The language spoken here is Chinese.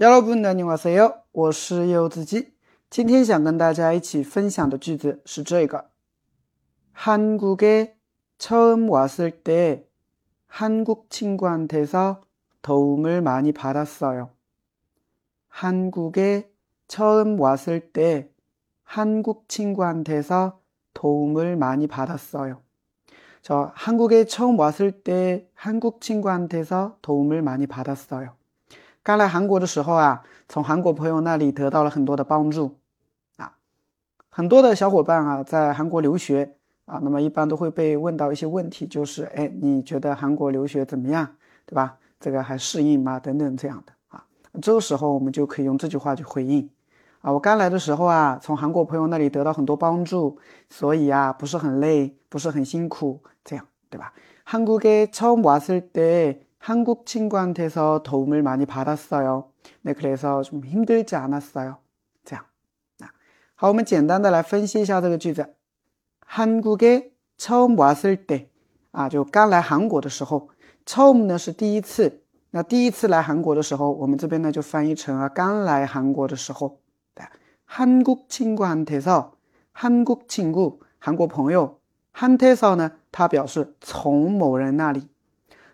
여러분 안녕하세요. 我是柚子鸡.今天想跟大家一起分享的句子是这个. 한국에 처음 왔을 때 한국 친구한테서 도움을 많이 받았어요. 한국에 처음 왔을 때 한국 친구한테서 도움을 많이 받았어요. 저 한국에 처음 왔을 때 한국 친구한테서 도움을 많이 받았어요. 刚来韩国的时候啊，从韩国朋友那里得到了很多的帮助啊。很多的小伙伴啊，在韩国留学啊，那么一般都会被问到一些问题，就是哎，你觉得韩国留学怎么样，对吧？这个还适应吗？等等这样的啊。这个时候我们就可以用这句话去回应啊。我刚来的时候啊，从韩国朋友那里得到很多帮助，所以啊，不是很累，不是很辛苦，这样对吧？한국에처음왔을 때。 한국 친구한테서 도움을 많이 받았어요. 네, 그래서 좀 힘들지 않았어요. 这样.好，我们简单的来分析一下这个句子. 한국에 처음 왔을 때, 啊，就刚来韩国的时候. 처음呢是第一次，那第一次来韩国的时候，我们这边呢就翻译成啊刚来韩国的时候。 한국 친구한테서 한국 친구, 한국 朋友한테서呢，它表示从某人那里。